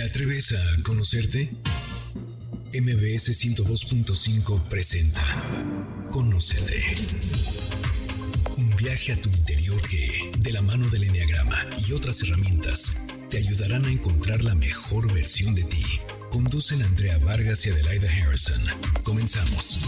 ¿Te atreves a conocerte? MBS 102.5 presenta Conócete. Un viaje a tu interior que, de la mano del Enneagrama y otras herramientas, te ayudarán a encontrar la mejor versión de ti. Conducen Andrea Vargas y Adelaida Harrison. Comenzamos.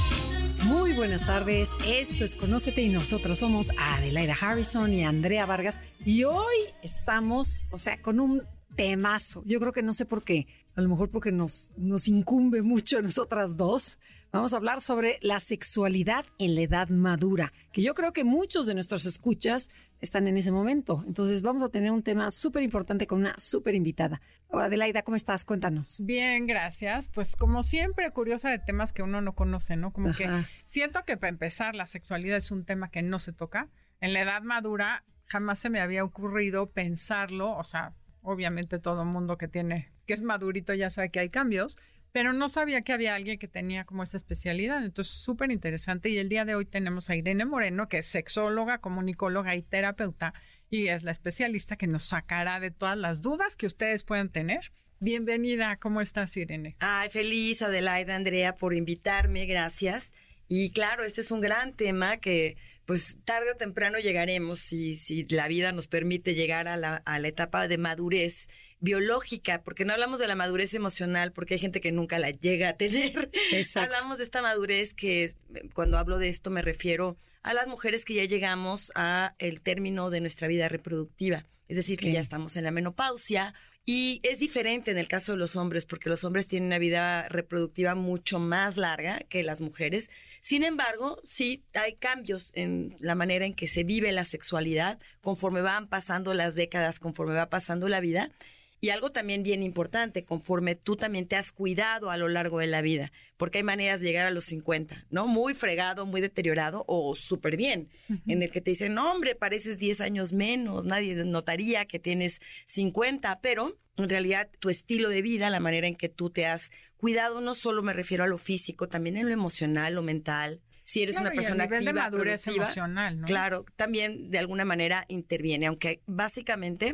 Muy buenas tardes, esto es Conócete y nosotros somos Adelaida Harrison y Andrea Vargas y hoy estamos, o sea, con un temazo. Yo creo que no sé por qué, a lo mejor porque nos, nos incumbe mucho a nosotras dos. Vamos a hablar sobre la sexualidad en la edad madura, que yo creo que muchos de nuestros escuchas están en ese momento. Entonces vamos a tener un tema súper importante con una súper invitada. Adelaida, ¿cómo estás? Cuéntanos. Bien, gracias. Pues como siempre, curiosa de temas que uno no conoce, ¿no? Como que siento que para empezar la sexualidad es un tema que no se toca. En la edad madura jamás se me había ocurrido pensarlo, o sea, obviamente todo mundo que tiene, que es madurito ya sabe que hay cambios, pero no sabía que había alguien que tenía como esa especialidad. Entonces, súper interesante. Y el día de hoy tenemos a Irene Moreno, que es sexóloga, comunicóloga y terapeuta, y es la especialista que nos sacará de todas las dudas que ustedes puedan tener. Bienvenida, ¿cómo estás, Irene? Ay, feliz, Adelaida, Andrea, por invitarme, gracias. Y claro, este es un gran tema que pues tarde o temprano llegaremos, si, si la vida nos permite llegar a la, a la etapa de madurez biológica, porque no hablamos de la madurez emocional, porque hay gente que nunca la llega a tener. hablamos de esta madurez que cuando hablo de esto me refiero a las mujeres que ya llegamos a el término de nuestra vida reproductiva, es decir, que ya estamos en la menopausia y es diferente en el caso de los hombres, porque los hombres tienen una vida reproductiva mucho más larga que las mujeres. Sin embargo, sí hay cambios en la manera en que se vive la sexualidad conforme van pasando las décadas, conforme va pasando la vida. Y algo también bien importante, conforme tú también te has cuidado a lo largo de la vida, porque hay maneras de llegar a los 50, ¿no? Muy fregado, muy deteriorado o súper bien, en el que te dicen, no, hombre, pareces 10 años menos, nadie notaría que tienes 50, pero en realidad tu estilo de vida, la manera en que tú te has cuidado, no solo me refiero a lo físico, también en lo emocional, lo mental, si eres una persona activa, de madurez emocional, ¿no? Claro, también de alguna manera interviene, aunque básicamente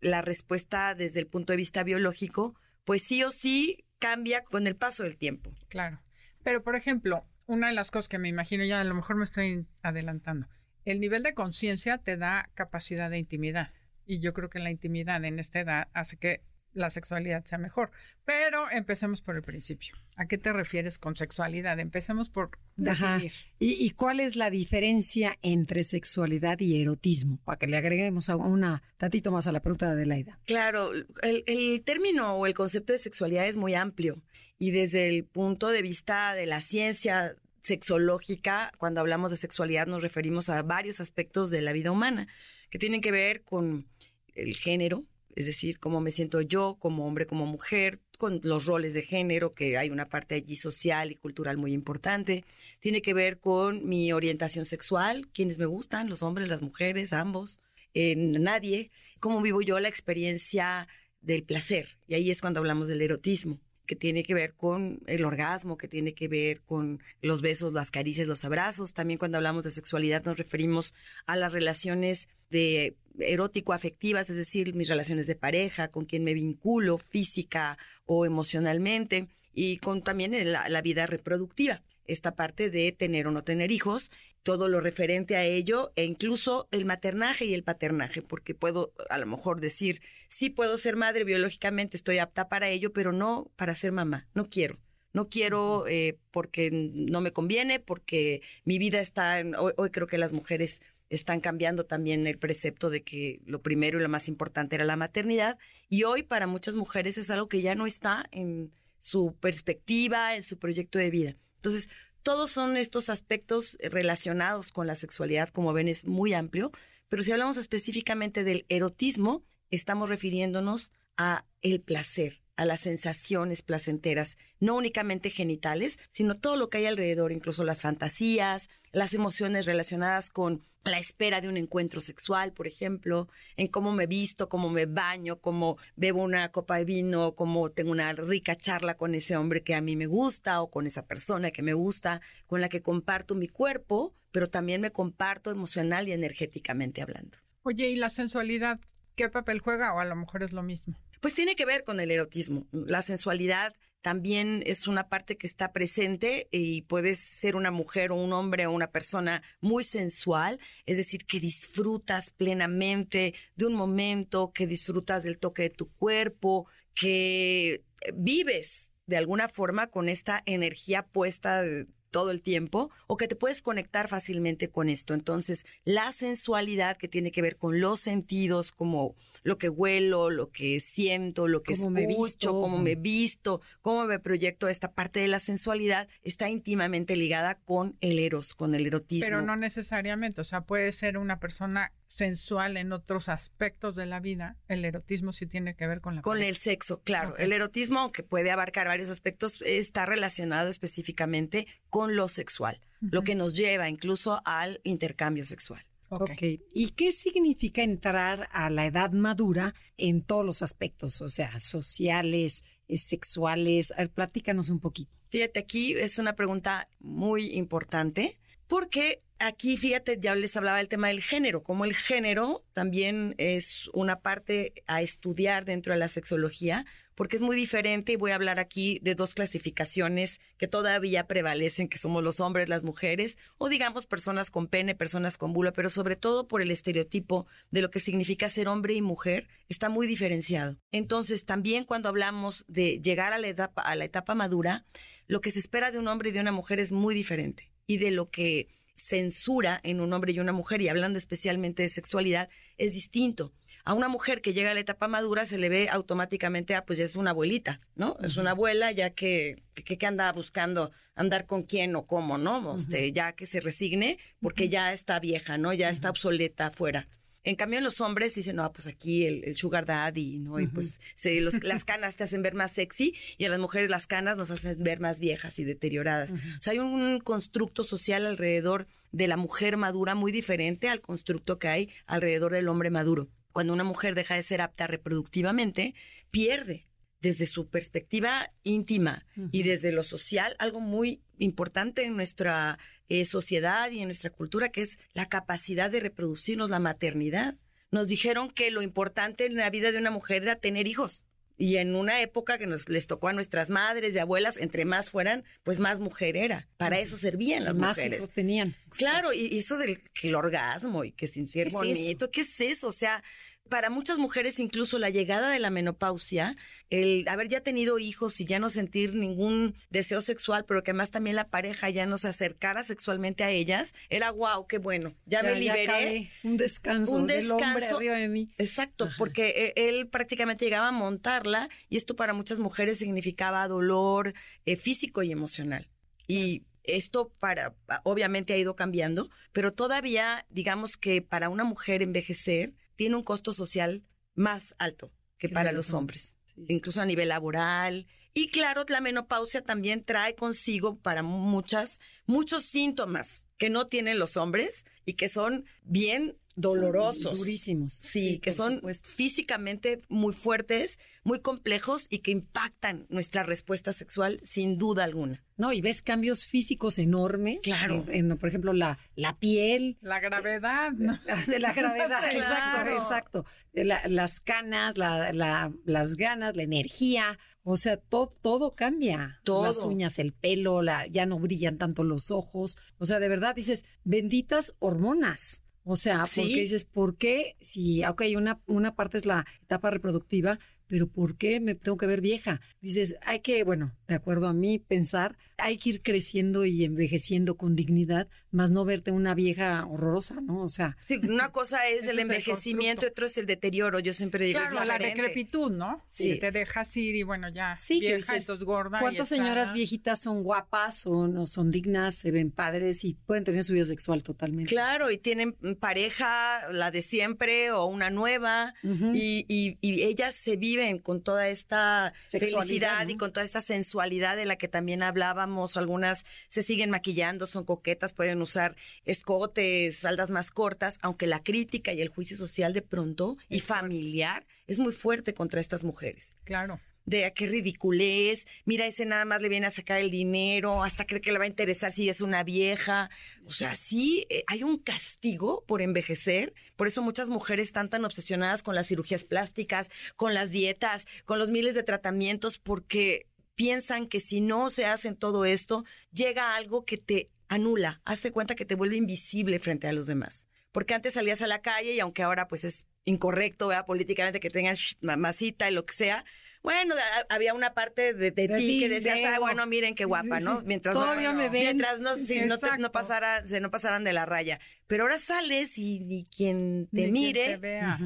la respuesta desde el punto de vista biológico, pues sí o sí cambia con el paso del tiempo. Claro. Pero por ejemplo, una de las cosas que me imagino ya a lo mejor me estoy adelantando, el nivel de conciencia te da capacidad de intimidad. Y yo creo que la intimidad en esta edad hace que la sexualidad sea mejor. Pero empecemos por el principio. ¿A qué te refieres con sexualidad? Empecemos por definir. ¿Y, cuál es la diferencia entre sexualidad y erotismo? Para que le agreguemos una tantito más a la pregunta de Adelaida. Claro, el, el término o el concepto de sexualidad es muy amplio y desde el punto de vista de la ciencia sexológica, cuando hablamos de sexualidad nos referimos a varios aspectos de la vida humana que tienen que ver con el género, es decir, cómo me siento yo como hombre, como mujer, con los roles de género, que hay una parte allí social y cultural muy importante. Tiene que ver con mi orientación sexual, quienes me gustan, los hombres, las mujeres, ambos, eh, nadie. Cómo vivo yo la experiencia del placer. Y ahí es cuando hablamos del erotismo que tiene que ver con el orgasmo, que tiene que ver con los besos, las caricias, los abrazos. También cuando hablamos de sexualidad nos referimos a las relaciones de erótico-afectivas, es decir, mis relaciones de pareja, con quien me vinculo física o emocionalmente, y con también la vida reproductiva esta parte de tener o no tener hijos, todo lo referente a ello e incluso el maternaje y el paternaje, porque puedo a lo mejor decir, sí puedo ser madre biológicamente, estoy apta para ello, pero no para ser mamá, no quiero. No quiero eh, porque no me conviene, porque mi vida está, hoy, hoy creo que las mujeres están cambiando también el precepto de que lo primero y lo más importante era la maternidad y hoy para muchas mujeres es algo que ya no está en su perspectiva, en su proyecto de vida. Entonces, todos son estos aspectos relacionados con la sexualidad, como ven, es muy amplio, pero si hablamos específicamente del erotismo, estamos refiriéndonos a el placer, a las sensaciones placenteras, no únicamente genitales, sino todo lo que hay alrededor, incluso las fantasías, las emociones relacionadas con la espera de un encuentro sexual, por ejemplo, en cómo me visto, cómo me baño, cómo bebo una copa de vino, cómo tengo una rica charla con ese hombre que a mí me gusta o con esa persona que me gusta, con la que comparto mi cuerpo, pero también me comparto emocional y energéticamente hablando. Oye, ¿y la sensualidad qué papel juega o a lo mejor es lo mismo? Pues tiene que ver con el erotismo. La sensualidad también es una parte que está presente y puedes ser una mujer o un hombre o una persona muy sensual, es decir, que disfrutas plenamente de un momento, que disfrutas del toque de tu cuerpo, que vives de alguna forma con esta energía puesta todo el tiempo o que te puedes conectar fácilmente con esto. Entonces, la sensualidad que tiene que ver con los sentidos, como lo que huelo, lo que siento, lo que escucho, me visto. cómo me visto, cómo me proyecto, esta parte de la sensualidad está íntimamente ligada con el eros, con el erotismo. Pero no necesariamente, o sea, puede ser una persona sensual en otros aspectos de la vida, el erotismo sí tiene que ver con la Con el sexo, claro. El erotismo, aunque puede abarcar varios aspectos, está relacionado específicamente con lo sexual, lo que nos lleva incluso al intercambio sexual. ok. ¿Y qué significa entrar a la edad madura en todos los aspectos? O sea, sociales, eh, sexuales. A ver, platícanos un poquito. Fíjate, aquí es una pregunta muy importante porque aquí, fíjate, ya les hablaba del tema del género, como el género también es una parte a estudiar dentro de la sexología, porque es muy diferente y voy a hablar aquí de dos clasificaciones que todavía prevalecen, que somos los hombres, las mujeres, o digamos personas con pene, personas con bula, pero sobre todo por el estereotipo de lo que significa ser hombre y mujer, está muy diferenciado. Entonces, también cuando hablamos de llegar a la etapa, a la etapa madura, lo que se espera de un hombre y de una mujer es muy diferente. Y de lo que censura en un hombre y una mujer, y hablando especialmente de sexualidad, es distinto. A una mujer que llega a la etapa madura se le ve automáticamente, ah, pues ya es una abuelita, ¿no? Es una abuela ya que, que, anda buscando andar con quién o cómo, ¿no? Este, ya que se resigne porque ya está vieja, ¿no? Ya está obsoleta afuera. En cambio, en los hombres dicen, no, pues aquí el, sugar daddy, ¿no? Y pues se, las canas te hacen ver más sexy y a las mujeres las canas nos hacen ver más viejas y deterioradas. O sea, hay un constructo social alrededor de la mujer madura muy diferente al constructo que hay alrededor del hombre maduro. Cuando una mujer deja de ser apta reproductivamente, pierde desde su perspectiva íntima y desde lo social algo muy importante en nuestra eh, sociedad y en nuestra cultura, que es la capacidad de reproducirnos, la maternidad. Nos dijeron que lo importante en la vida de una mujer era tener hijos. Y en una época que nos les tocó a nuestras madres y abuelas, entre más fueran, pues más mujer era. Para eso servían las más mujeres. Hijos tenían. Claro, y eso del el orgasmo y que sin ser bonito, ¿qué es eso? O sea, para muchas mujeres incluso la llegada de la menopausia, el haber ya tenido hijos y ya no sentir ningún deseo sexual, pero que además también la pareja ya no se acercara sexualmente a ellas, era wow, qué bueno, ya, me liberé. un descanso, un descanso del hombre arriba de mí. Exacto, porque e, él prácticamente llegaba a montarla y esto para muchas mujeres significaba dolor eh, físico y emocional. Y esto para obviamente ha ido cambiando, pero todavía digamos que para una mujer envejecer tiene un costo social más alto que para los hombres, incluso a nivel laboral. Y claro, la menopausia también trae consigo para muchas, muchos síntomas que no tienen los hombres y que son bien dolorosos. durísimos. Sí, que son físicamente muy fuertes, muy complejos y que impactan nuestra respuesta sexual sin duda alguna. No, y ves cambios físicos enormes. Claro. En, por ejemplo, la, la piel. La gravedad. De la gravedad, exacto, exacto. las canas, las ganas, la energía. O sea, todo, todo cambia. Todo. Las uñas, el pelo, la, ya no brillan tanto los ojos. O sea, de verdad dices, benditas hormonas. O sea, porque dices, ¿por qué? Si, ok, una, una parte es la etapa reproductiva, pero ¿por qué me tengo que ver vieja? Dices, hay que, bueno, de acuerdo a mí, pensar, hay que ir creciendo y envejeciendo con dignidad, más no verte una vieja horrorosa, ¿no? O sea. Sí, una cosa es el envejecimiento y otro es el deterioro. Yo siempre digo, claro, la decrepitud, ¿no? Sí. te dejas ir y bueno, ya sí, vieja, que gorda. ¿Cuántas señoras viejitas son guapas o no son dignas, se ven padres y pueden tener su vida sexual totalmente? Claro, y tienen pareja, la de siempre o una nueva, y, y ellas se viven con toda esta felicidad y con toda esta sensualidad de la que también hablábamos. Algunas se siguen maquillando, son coquetas, pueden usar escotes, faldas más cortas, aunque la crítica y el juicio social de pronto y familiar es muy fuerte contra estas mujeres. Claro. de a qué ridiculez, mira, ese nada más le viene a sacar el dinero, hasta cree que le va a interesar si es una vieja. O sea, sí, eh, hay un castigo por envejecer, por eso muchas mujeres están tan obsesionadas con las cirugías plásticas, con las dietas, con los miles de tratamientos, porque piensan que si no se hacen todo esto, llega algo que te anula, hazte cuenta que te vuelve invisible frente a los demás. Porque antes salías a la calle y aunque ahora pues es incorrecto, vea políticamente que tengas mamacita y lo que sea, bueno, había una parte de, ti, que decías, ah, bueno, miren qué guapa, ¿no? Mientras Todavía no, me ven. Mientras no, si no, te, no, pasara, se no pasaran de la raya. Pero ahora sales y ni quien te mire.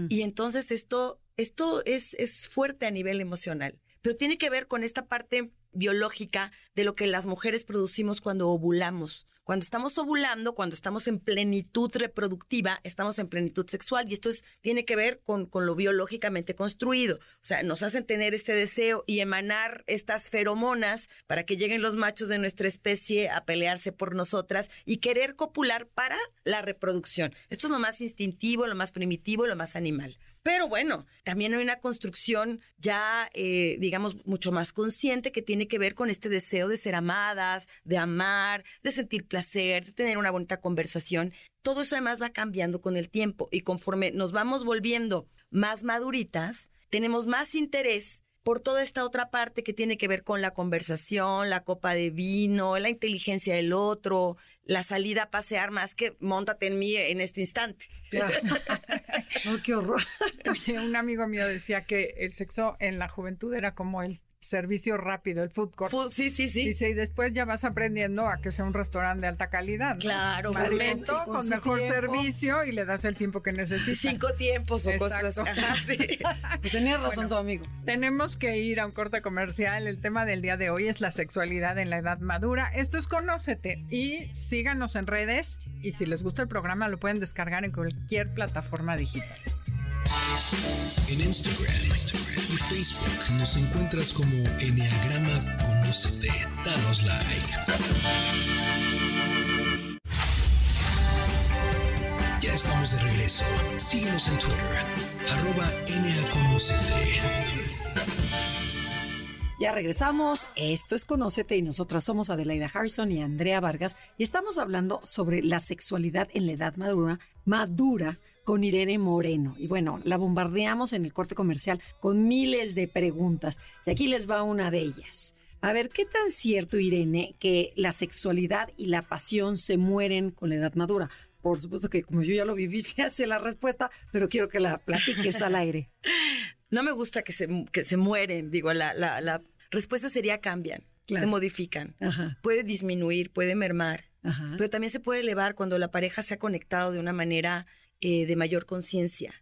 Y entonces esto, esto es, es fuerte a nivel emocional pero tiene que ver con esta parte biológica de lo que las mujeres producimos cuando ovulamos. Cuando estamos ovulando, cuando estamos en plenitud reproductiva, estamos en plenitud sexual y esto tiene que ver con, con lo biológicamente construido. O sea, nos hacen tener este deseo y emanar estas feromonas para que lleguen los machos de nuestra especie a pelearse por nosotras y querer copular para la reproducción. Esto es lo más instintivo, lo más primitivo, lo más animal. Pero bueno, también hay una construcción ya, eh, digamos, mucho más consciente que tiene que ver con este deseo de ser amadas, de amar, de sentir placer, de tener una bonita conversación. Todo eso además va cambiando con el tiempo y conforme nos vamos volviendo más maduritas, tenemos más interés por toda esta otra parte que tiene que ver con la conversación, la copa de vino, la inteligencia del otro, la salida a pasear más que montate en mí en este instante. no, qué horror. un amigo mío decía que el sexo en la juventud era como el servicio rápido, el food court. sí, sí, sí. Dice, y después ya vas aprendiendo a que sea un restaurante de alta calidad. Claro, Momento, con, mejor servicio y le das el tiempo que necesitas. Cinco tiempos o cosas así. pues tenías razón tu amigo. Tenemos que ir a un corte comercial. El tema del día de hoy es la sexualidad en la edad madura. Esto es Conócete y síganos en redes y si les gusta el programa lo pueden descargar en cualquier plataforma digital. En Instagram, y Facebook nos encuentras como Enneagrama Conócete. Danos like. Ya estamos de regreso. Síguenos en Twitter, arroba Ya regresamos. Esto es Conócete y nosotras somos Adelaida Harrison y Andrea Vargas y estamos hablando sobre la sexualidad en la edad madura, madura con Irene Moreno. Y bueno, la bombardeamos en el corte comercial con miles de preguntas. Y aquí les va una de ellas. A ver, ¿qué tan cierto, Irene, que la sexualidad y la pasión se mueren con la edad madura? Por supuesto que como yo ya lo viví, se hace la respuesta, pero quiero que la platiques al aire. No me gusta que se, que se mueren, digo, la, la, la respuesta sería cambian, se modifican. Puede disminuir, puede mermar, pero también se puede elevar cuando la pareja se ha conectado de una manera eh, de mayor conciencia,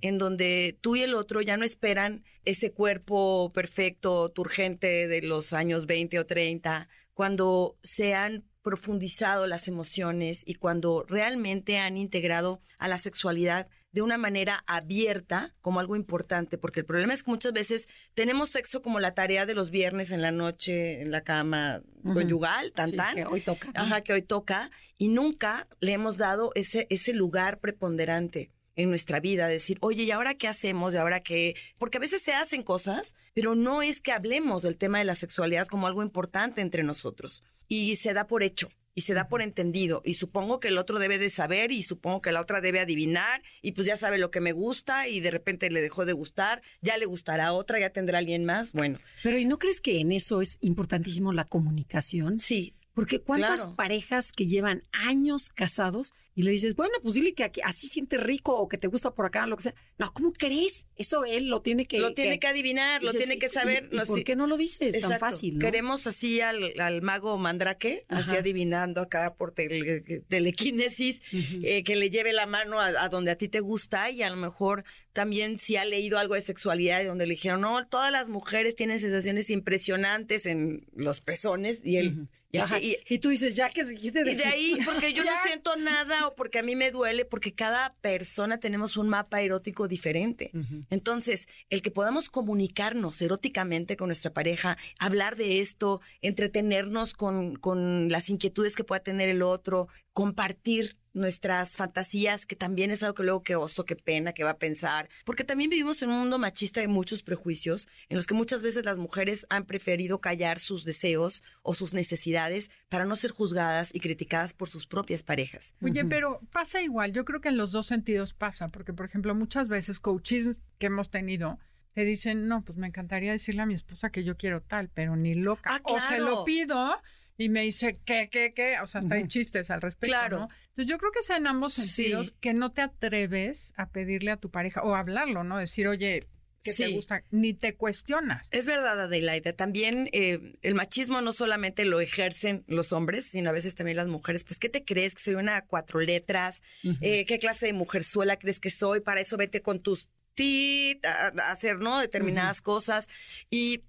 en donde tú y el otro ya no esperan ese cuerpo perfecto, turgente de los años 20 o 30, cuando se han profundizado las emociones y cuando realmente han integrado a la sexualidad de una manera abierta como algo importante, porque el problema es que muchas veces tenemos sexo como la tarea de los viernes en la noche, en la cama conyugal, tan tan. Que hoy toca. Ajá, que hoy toca, y nunca le hemos dado ese, ese lugar preponderante en nuestra vida, decir, oye, ¿y ahora qué hacemos? ¿Y ahora qué? Porque a veces se hacen cosas, pero no es que hablemos del tema de la sexualidad como algo importante entre nosotros. Y se da por hecho y se da por entendido y supongo que el otro debe de saber y supongo que la otra debe adivinar y pues ya sabe lo que me gusta y de repente le dejó de gustar, ya le gustará otra, ya tendrá alguien más, bueno. Pero ¿y no crees que en eso es importantísimo la comunicación? Sí, porque cuántas parejas que llevan años casados y le dices, bueno, pues dile que así siente rico o que te gusta por acá, lo que sea. No, ¿cómo crees? Eso él lo tiene que... Lo tiene que, adivinar, lo tiene que saber. ¿Y, por qué no lo dices tan fácil? Queremos así al, mago Mandrake, así adivinando acá por telequinesis, eh, que le lleve la mano a, donde a ti te gusta y a lo mejor también si ha leído algo de sexualidad y donde le dijeron, no, todas las mujeres tienen sensaciones impresionantes en los pezones y él... Y, tú dices, ya que se quite de, y de ahí, porque yo no siento nada o porque a mí me duele, porque cada persona tenemos un mapa erótico diferente. Entonces, el que podamos comunicarnos eróticamente con nuestra pareja, hablar de esto, entretenernos con, con las inquietudes que pueda tener el otro, compartir nuestras fantasías, que también es algo que luego que oso, qué pena, que va a pensar, porque también vivimos en un mundo machista de muchos prejuicios, en los que muchas veces las mujeres han preferido callar sus deseos o sus necesidades para no ser juzgadas y criticadas por sus propias parejas. Oye, pero pasa igual, yo creo que en los dos sentidos pasa, porque por ejemplo muchas veces coaches que hemos tenido, te dicen, no, pues me encantaría decirle a mi esposa que yo quiero tal, pero ni loca. Ah, O se lo pido y me dice, ¿qué, qué, qué? O sea, hasta hay chistes al respecto, Claro. ¿no? Entonces yo creo que es en ambos Sí. sentidos que no te atreves a pedirle a tu pareja o hablarlo, ¿no? Decir, oye, ¿qué te gusta? Ni te cuestionas. Es verdad, Adelaida. También eh, el machismo no solamente lo ejercen los hombres, sino a veces también las mujeres. Pues, ¿qué te crees? ¿Que soy una cuatro letras? Eh, ¿Qué clase de mujerzuela crees que soy? Para eso vete con tus tit a, a hacer, ¿no? Determinadas cosas. Y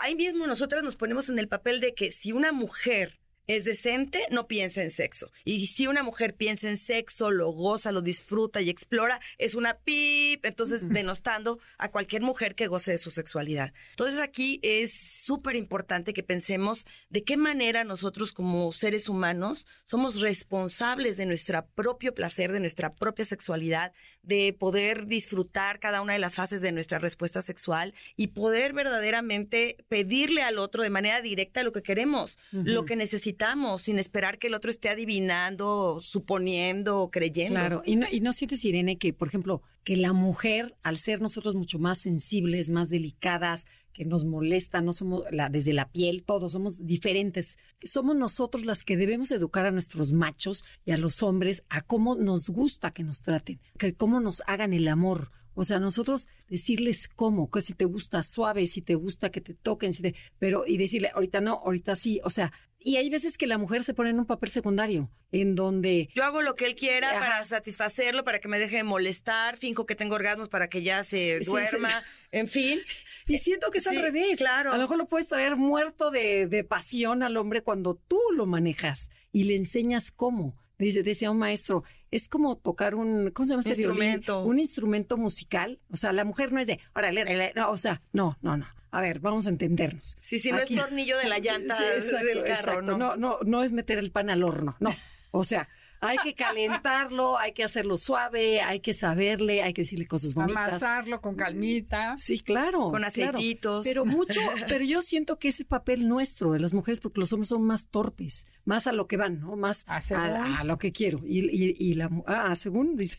ahí mismo nosotras nos ponemos en el papel de que si una mujer es decente, no piensa en sexo. Y si una mujer piensa en sexo, lo goza, lo disfruta y explora, es una pip, entonces denostando a cualquier mujer que goce de su sexualidad. Entonces aquí es súper importante que pensemos de qué manera nosotros como seres humanos somos responsables de nuestro propio placer, de nuestra propia sexualidad, de poder disfrutar cada una de las fases de nuestra respuesta sexual y poder verdaderamente pedirle al otro de manera directa lo que queremos, lo que necesitamos, sin esperar que el otro esté adivinando, suponiendo, creyendo. Claro, y no, y no sientes, Irene, que, por ejemplo, que la mujer, al ser nosotros mucho más sensibles, más delicadas, que nos molesta, no somos la, desde la piel, todos somos diferentes. Somos nosotros las que debemos educar a nuestros machos y a los hombres a cómo nos gusta que nos traten, que cómo nos hagan el amor. O sea, nosotros decirles cómo, que si te gusta suave, si te gusta que te toquen, si te, pero y decirle ahorita no, ahorita sí, o sea, y hay veces que la mujer se pone en un papel secundario, en donde Yo hago lo que él quiera Ajá. para satisfacerlo, para que me deje de molestar, finjo que tengo orgasmos para que ya se Sí, sí. duerma, en fin. Y siento que es Sí, al revés. claro. A lo mejor lo puedes traer muerto de, de pasión al hombre cuando tú lo manejas y le enseñas cómo. Dice, decía un maestro, es como tocar un, ¿cómo se llama este violín? Instrumento. Un instrumento musical. O sea, la mujer no es de, órale, no, o sea, no, no, no. A ver, vamos a entendernos. Sí, sí, no Aquí- es tornillo de la llanta Sí, exacto, del carro, exacto. ¿no? No, no, no es meter el pan al horno, no. O sea, hay que calentarlo, hay que hacerlo suave, hay que saberle, hay que decirle cosas bonitas. Amasarlo con calmita. Sí, claro. Con claro. aceititos. Pero mucho, pero yo siento que ese papel nuestro de las mujeres, porque los hombres son más torpes, más a lo que van, ¿no? Más a, lo que quiero. Y, y, y la mu- ah, según dice.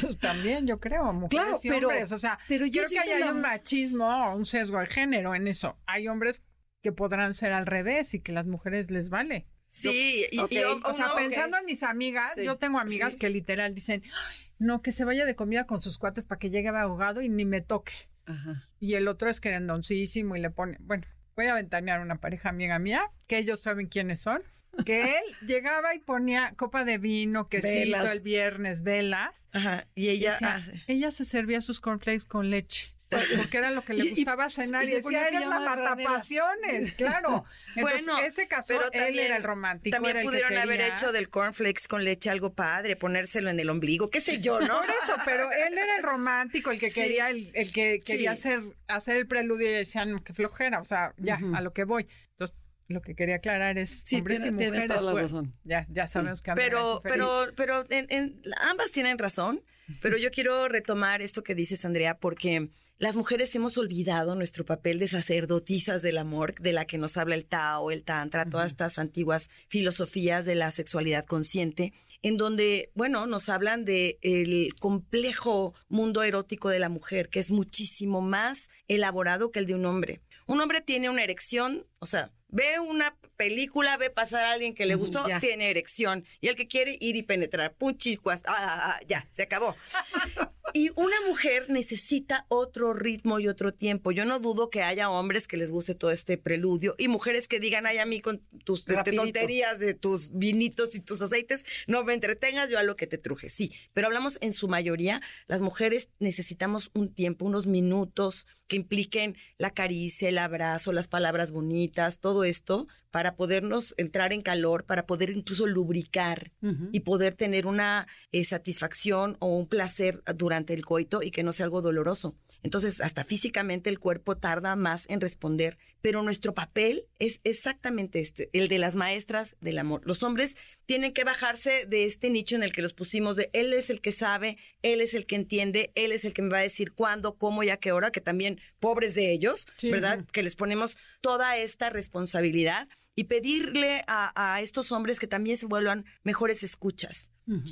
Pues también, yo creo, mujeres Claro, y pero- hombres. O sea, pero yo creo que hay la- un machismo o un sesgo de género en eso. Hay hombres que podrán ser al revés y que las mujeres les vale. Sí, y, O sea, no, pensando en mis amigas, Sí, yo tengo amigas sí. que literal dicen, "Ay, no, que se vaya de comida con sus cuates para que llegue ahogado y ni me toque. Ajá. Y el otro es querendoncísimo y le pone, bueno, voy a ventanear una pareja amiga mía, que ellos saben quiénes son, que él llegaba y ponía copa de vino, quesito Velas. el viernes, velas. Ajá, y Y ella decía, hace- ella se servía sus cornflakes con leche. Porque era lo que le Y- y- gustaba cenar. y Y, ponía decía, eres la pijama de franela". matapasiones, claro. Entonces, Bueno, ese caso, pero él también- era el romántico. También era que pudieron haber hecho del cornflakes con leche algo padre, ponérselo en el ombligo, qué sé yo, ¿no? Por eso, pero él era el romántico, el que Sí. quería, el, el que quería Sí. hacer, hacer el preludio y decían que flojera, o sea, ya, a lo que voy. Entonces, lo que quería aclarar es Sí, hombres tiene- y mujeres. toda la pues, razón. Ya, ya sabemos que Andrea Pero, pero, pero en- en- ambas tienen razón. Pero yo quiero retomar esto que dices, Andrea, porque las mujeres hemos olvidado nuestro papel de sacerdotisas del amor, de la que nos habla el Tao, el Tantra, todas estas antiguas filosofías de la sexualidad consciente, en donde, bueno, nos hablan de el complejo mundo erótico de la mujer, que es muchísimo más elaborado que el de un hombre. Un hombre tiene una erección, o sea, ve una película, ve pasar a alguien que le gustó, ya. tiene erección. Y el que quiere ir y penetrar, punchicuas, ah, ah, ah, ya, se acabó. Y una mujer necesita otro ritmo y otro tiempo. Yo no dudo que haya hombres que les guste todo este preludio y mujeres que digan, ay, a mí con tus este, tonterías de tus vinitos y tus aceites, no me entretengas, yo a lo que te truje. Sí, pero hablamos en su mayoría, las mujeres necesitamos un tiempo, unos minutos que impliquen la caricia, el abrazo, las palabras bonitas, todo esto para podernos entrar en calor, para poder incluso lubricar y poder tener una eh, satisfacción o un placer durante durante el coito y que no sea algo doloroso. Entonces, hasta físicamente el cuerpo tarda más en responder, pero nuestro papel es exactamente este, el de las maestras del amor. Los hombres tienen que bajarse de este nicho en el que los pusimos de él es el que sabe, él es el que entiende, él es el que me va a decir cuándo, cómo y a qué hora, que también pobres de ellos, ¿verdad? Que les ponemos toda esta responsabilidad y pedirle a, estos hombres que también se vuelvan mejores escuchas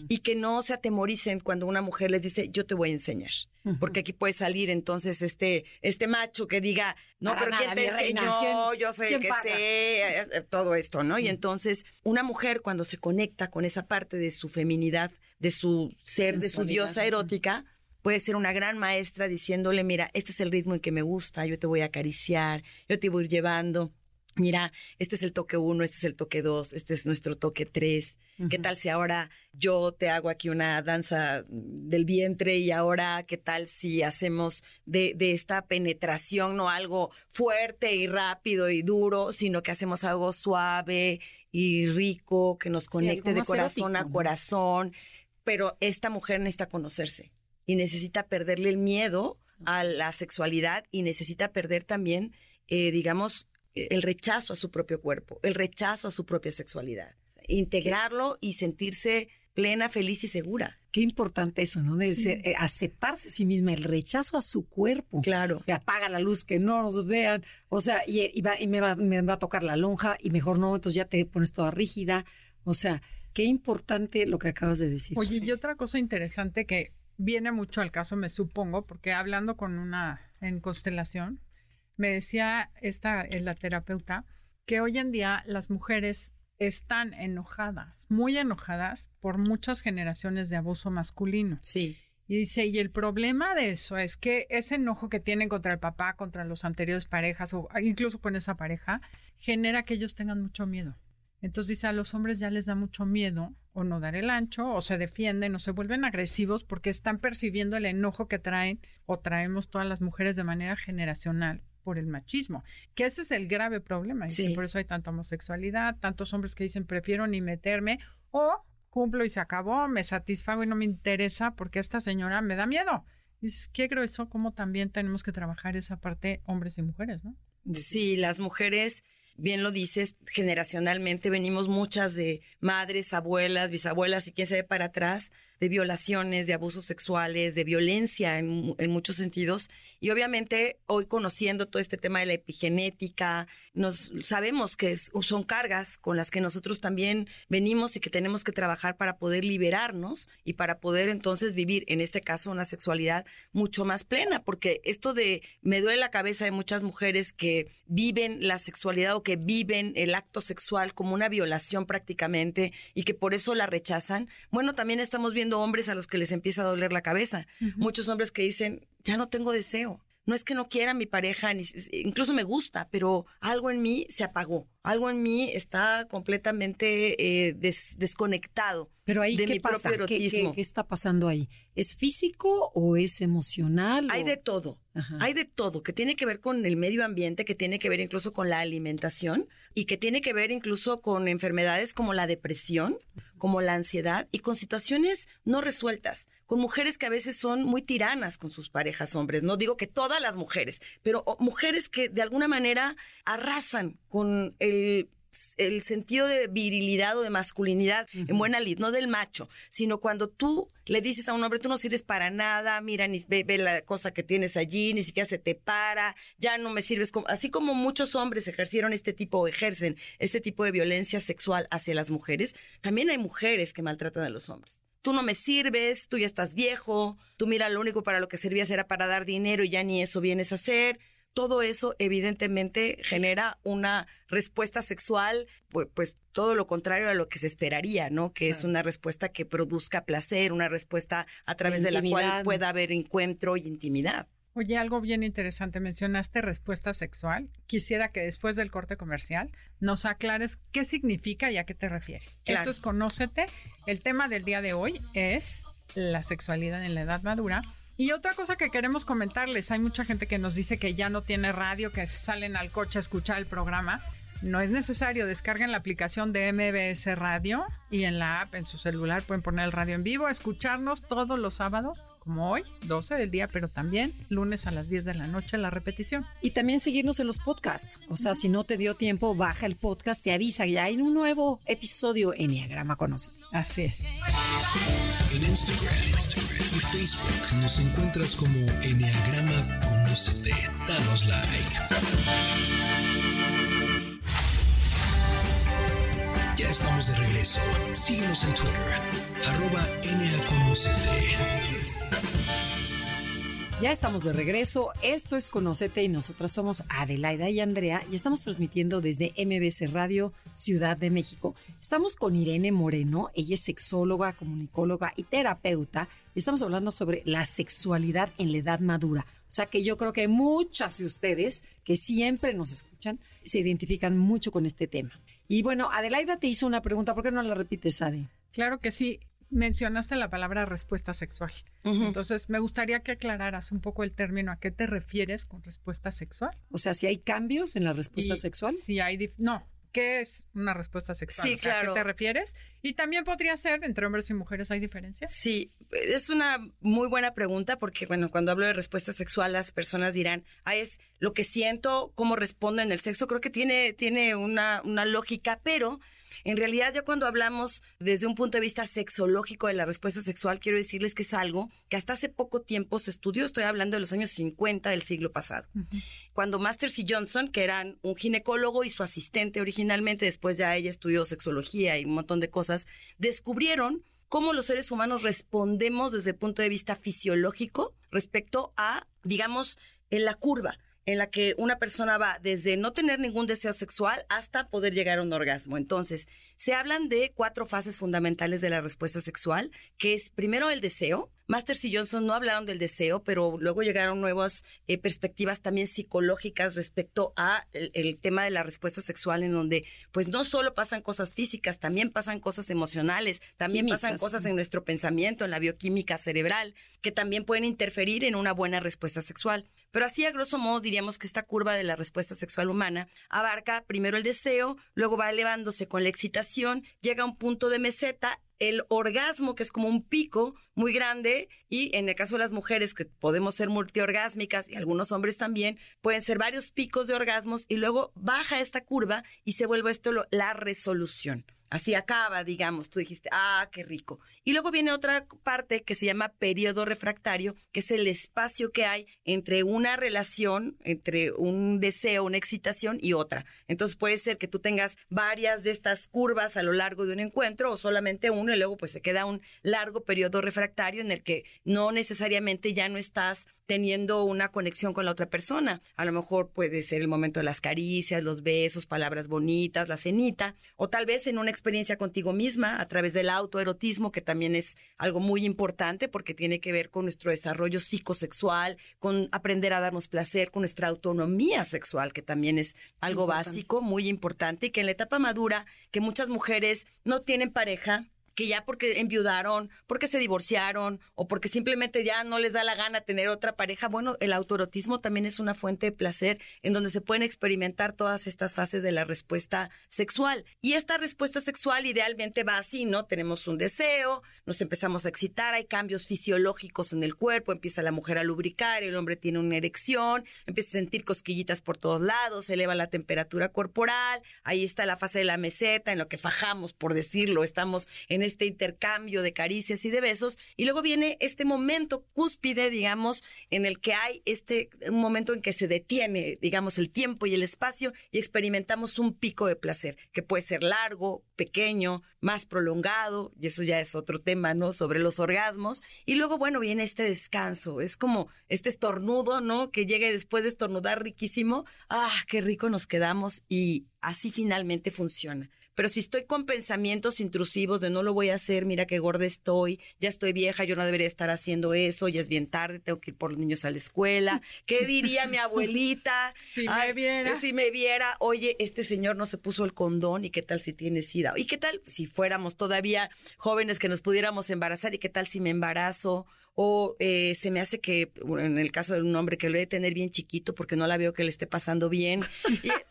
y que no se atemoricen cuando una mujer les dice, yo te voy a enseñar. Porque aquí puede salir entonces este, este macho que diga, no, pero ¿quién te enseñó? yo sé que sé, eh, eh, todo esto, ¿no? Y entonces una mujer cuando se conecta con esa parte de su feminidad, de su ser, de su diosa erótica, puede ser una gran maestra diciéndole, mira, este es el ritmo en que me gusta, yo te voy a acariciar, yo te voy a ir llevando mira, este es el toque uno, este es el toque dos, este es nuestro toque tres. ¿Qué tal si ahora yo te hago aquí una danza del vientre y ahora qué tal si hacemos de, esta penetración no algo fuerte y rápido y duro, sino que hacemos algo suave y rico, que nos conecte de corazón a corazón. Pero esta mujer necesita conocerse y necesita perderle el miedo a la sexualidad y necesita perder también, eh, digamos, el rechazo a su propio cuerpo, el rechazo a su propia sexualidad. Integrarlo y sentirse plena, feliz y segura. Qué importante eso, ¿no? De eh, aceptarse a sí misma, el rechazo a su cuerpo. Claro. Que apaga la luz, que no nos vean. O sea, y, me, va, me va a tocar la lonja y mejor no, entonces ya te pones toda rígida. O sea, qué importante lo que acabas de decir. Oye, y otra cosa interesante que viene mucho al caso, me supongo, porque hablando con una en constelación, me decía esta, la terapeuta, que hoy en día las mujeres están enojadas, muy enojadas por muchas generaciones de abuso masculino. Sí. Y dice, y el problema de eso es que ese enojo que tienen contra el papá, contra los anteriores parejas o incluso con esa pareja, genera que ellos tengan mucho miedo. Entonces dice, a los hombres ya les da mucho miedo o no dar el ancho o se defienden o se vuelven agresivos porque están percibiendo el enojo que traen o traemos todas las mujeres de manera generacional por el machismo, que ese es el grave problema. Y por eso hay tanta homosexualidad, tantos hombres que dicen prefiero ni meterme o cumplo y se acabó, me satisfago y no me interesa porque esta señora me da miedo. Y es que creo eso como también tenemos que trabajar esa parte hombres y mujeres, ¿no? Sí, las mujeres bien lo dices, generacionalmente venimos muchas de madres, abuelas, bisabuelas y quién sabe para atrás, de violaciones, de abusos sexuales, de violencia en, muchos sentidos. Y obviamente hoy conociendo todo este tema de la epigenética, nos sabemos que son cargas con las que nosotros también venimos y que tenemos que trabajar para poder liberarnos y para poder entonces vivir, en este caso, una sexualidad mucho más plena, porque esto de me duele la cabeza de muchas mujeres que viven la sexualidad o que viven el acto sexual como una violación prácticamente y que por eso la rechazan. Bueno, también estamos viendo hombres a los que les empieza a doler la cabeza. Muchos hombres que dicen, ya no tengo deseo. No es que no quiera a mi pareja, ni, incluso me gusta, pero algo en mí se apagó. Algo en mí está completamente eh, desconectado pero ahí, de ¿qué mi pasa? propio erotismo. ¿Qué, está pasando ahí? ¿Es físico o es emocional? Hay de todo. Hay de todo, que tiene que ver con el medio ambiente, que tiene que ver incluso con la alimentación y que tiene que ver incluso con enfermedades como la depresión, como la ansiedad y con situaciones no resueltas, con mujeres que a veces son muy tiranas con sus parejas hombres. No digo que todas las mujeres, pero mujeres que de alguna manera arrasan con el el sentido de virilidad o de masculinidad en buena lid, no del macho, sino cuando tú le dices a un hombre, tú no sirves para nada, mira, ni ve, la cosa que tienes allí, ni siquiera se te para, ya no me sirves, así como muchos hombres ejercieron este tipo o ejercen este tipo de violencia sexual hacia las mujeres, también hay mujeres que maltratan a los hombres. Tú no me sirves, tú ya estás viejo, tú mira, lo único para lo que servías era para dar dinero y ya ni eso vienes a hacer todo eso evidentemente genera una respuesta sexual, pues, pues, todo lo contrario a lo que se esperaría, ¿no? Que es una respuesta que produzca placer, una respuesta a través de la cual pueda haber encuentro y intimidad. Oye, algo bien interesante, mencionaste respuesta sexual. Quisiera que después del corte comercial nos aclares qué significa y a qué te refieres. Esto es Conócete. El tema del día de hoy es la sexualidad en la edad madura y otra cosa que queremos comentarles, hay mucha gente que nos dice que ya no tiene radio, que salen al coche a escuchar el programa. No es necesario, descarguen la aplicación de MBS Radio y en la app, en su celular, pueden poner el radio en vivo, escucharnos todos los sábados, como hoy, 12 del día, pero también lunes a las 10 de la noche la repetición. Y también seguirnos en los podcasts. O sea, si no te dio tiempo, baja el podcast, te avisa, ya hay un nuevo episodio en Enneagrama Conoce. Así es. En Instagram, y Facebook nos encuentras como Enneagrama Conocete. Danos like. Ya estamos de regreso. Síguenos en Twitter, arroba Ya estamos de regreso. Esto es Conocete y nosotras somos Adelaida y Andrea y estamos transmitiendo desde MBC Radio Ciudad de México. Estamos con Irene Moreno. Ella es sexóloga, comunicóloga y terapeuta. Estamos hablando sobre la sexualidad en la edad madura. O sea que yo creo que muchas de ustedes que siempre nos escuchan se identifican mucho con este tema. Y bueno, Adelaida te hizo una pregunta, ¿por qué no la repites, Adi? Claro que sí. Mencionaste la palabra respuesta sexual. Entonces, me gustaría que aclararas un poco el término. ¿A qué te refieres con respuesta sexual? O sea, si hay cambios en la respuesta sexual. Si hay. No, ¿Qué es una respuesta sexual? Sí, claro. ¿A qué te refieres? Y también podría ser, entre hombres y mujeres, ¿hay diferencias? Sí, es una muy buena pregunta porque, bueno, cuando hablo de respuesta sexual, las personas dirán, ah, es lo que siento, cómo respondo en el sexo. Creo que tiene, tiene una, una lógica, pero en realidad, ya cuando hablamos desde un punto de vista sexológico de la respuesta sexual, quiero decirles que es algo que hasta hace poco tiempo se estudió, estoy hablando de los años 50 del siglo pasado. Cuando Masters y Johnson, que eran un ginecólogo y su asistente originalmente, después ya ella estudió sexología y un montón de cosas, descubrieron cómo los seres humanos respondemos desde el punto de vista fisiológico respecto a, digamos, en la curva en la que una persona va desde no tener ningún deseo sexual hasta poder llegar a un orgasmo. Entonces, se hablan de cuatro fases fundamentales de la respuesta sexual, que es primero el deseo. Masters y Johnson no hablaron del deseo, pero luego llegaron nuevas eh, perspectivas también psicológicas respecto a el, tema de la respuesta sexual, en donde pues no solo pasan cosas físicas, también pasan cosas emocionales, también pasan cosas en nuestro pensamiento, en la bioquímica cerebral, que también pueden interferir en una buena respuesta sexual. Pero así, a grosso modo, diríamos que esta curva de la respuesta sexual humana abarca primero el deseo, luego va elevándose con la excitación, llega a un punto de meseta el orgasmo, que es como un pico muy grande, y en el caso de las mujeres, que podemos ser multiorgásmicas, y algunos hombres también, pueden ser varios picos de orgasmos, y luego baja esta curva y se vuelve esto la resolución. Así acaba, digamos, tú dijiste, ah, qué rico. Y luego viene otra parte que se llama periodo refractario, que es el espacio que hay entre una relación, entre un deseo, una excitación y otra. Entonces puede ser que tú tengas varias de estas curvas a lo largo de un encuentro o solamente uno y luego pues se queda un largo periodo refractario en el que no necesariamente ya no estás teniendo una conexión con la otra persona. A lo mejor puede ser el momento de las caricias, los besos, palabras bonitas, la cenita, o tal vez en una experiencia contigo misma a través del autoerotismo, que también es algo muy importante porque tiene que ver con nuestro desarrollo psicosexual, con aprender a darnos placer, con nuestra autonomía sexual, que también es algo básico, muy importante, y que en la etapa madura, que muchas mujeres no tienen pareja, que ya porque enviudaron, porque se divorciaron o porque simplemente ya no les da la gana tener otra pareja, bueno, el autoerotismo también es una fuente de placer en donde se pueden experimentar todas estas fases de la respuesta sexual. Y esta respuesta sexual idealmente va así, ¿no? Tenemos un deseo, nos empezamos a excitar, hay cambios fisiológicos en el cuerpo, empieza la mujer a lubricar, el hombre tiene una erección, empieza a sentir cosquillitas por todos lados, se eleva la temperatura corporal, ahí está la fase de la meseta en lo que fajamos, por decirlo, estamos en en este intercambio de caricias y de besos. Y luego viene este momento cúspide, digamos, en el que hay este un momento en que se detiene, digamos, el tiempo y el espacio y experimentamos un pico de placer, que puede ser largo, pequeño, más prolongado, y eso ya es otro tema, ¿no? Sobre los orgasmos. Y luego, bueno, viene este descanso, es como este estornudo, ¿no? Que llegue después de estornudar riquísimo, ah, qué rico nos quedamos y así finalmente funciona. Pero si estoy con pensamientos intrusivos de no lo voy a hacer, mira qué gorda estoy, ya estoy vieja, yo no debería estar haciendo eso, ya es bien tarde, tengo que ir por los niños a la escuela. ¿Qué diría mi abuelita? si me viera. Si me viera, oye, este señor no se puso el condón y qué tal si tiene sida. ¿Y qué tal si fuéramos todavía jóvenes que nos pudiéramos embarazar y qué tal si me embarazo? o eh, se me hace que, en el caso de un hombre que lo debe tener bien chiquito porque no la veo que le esté pasando bien.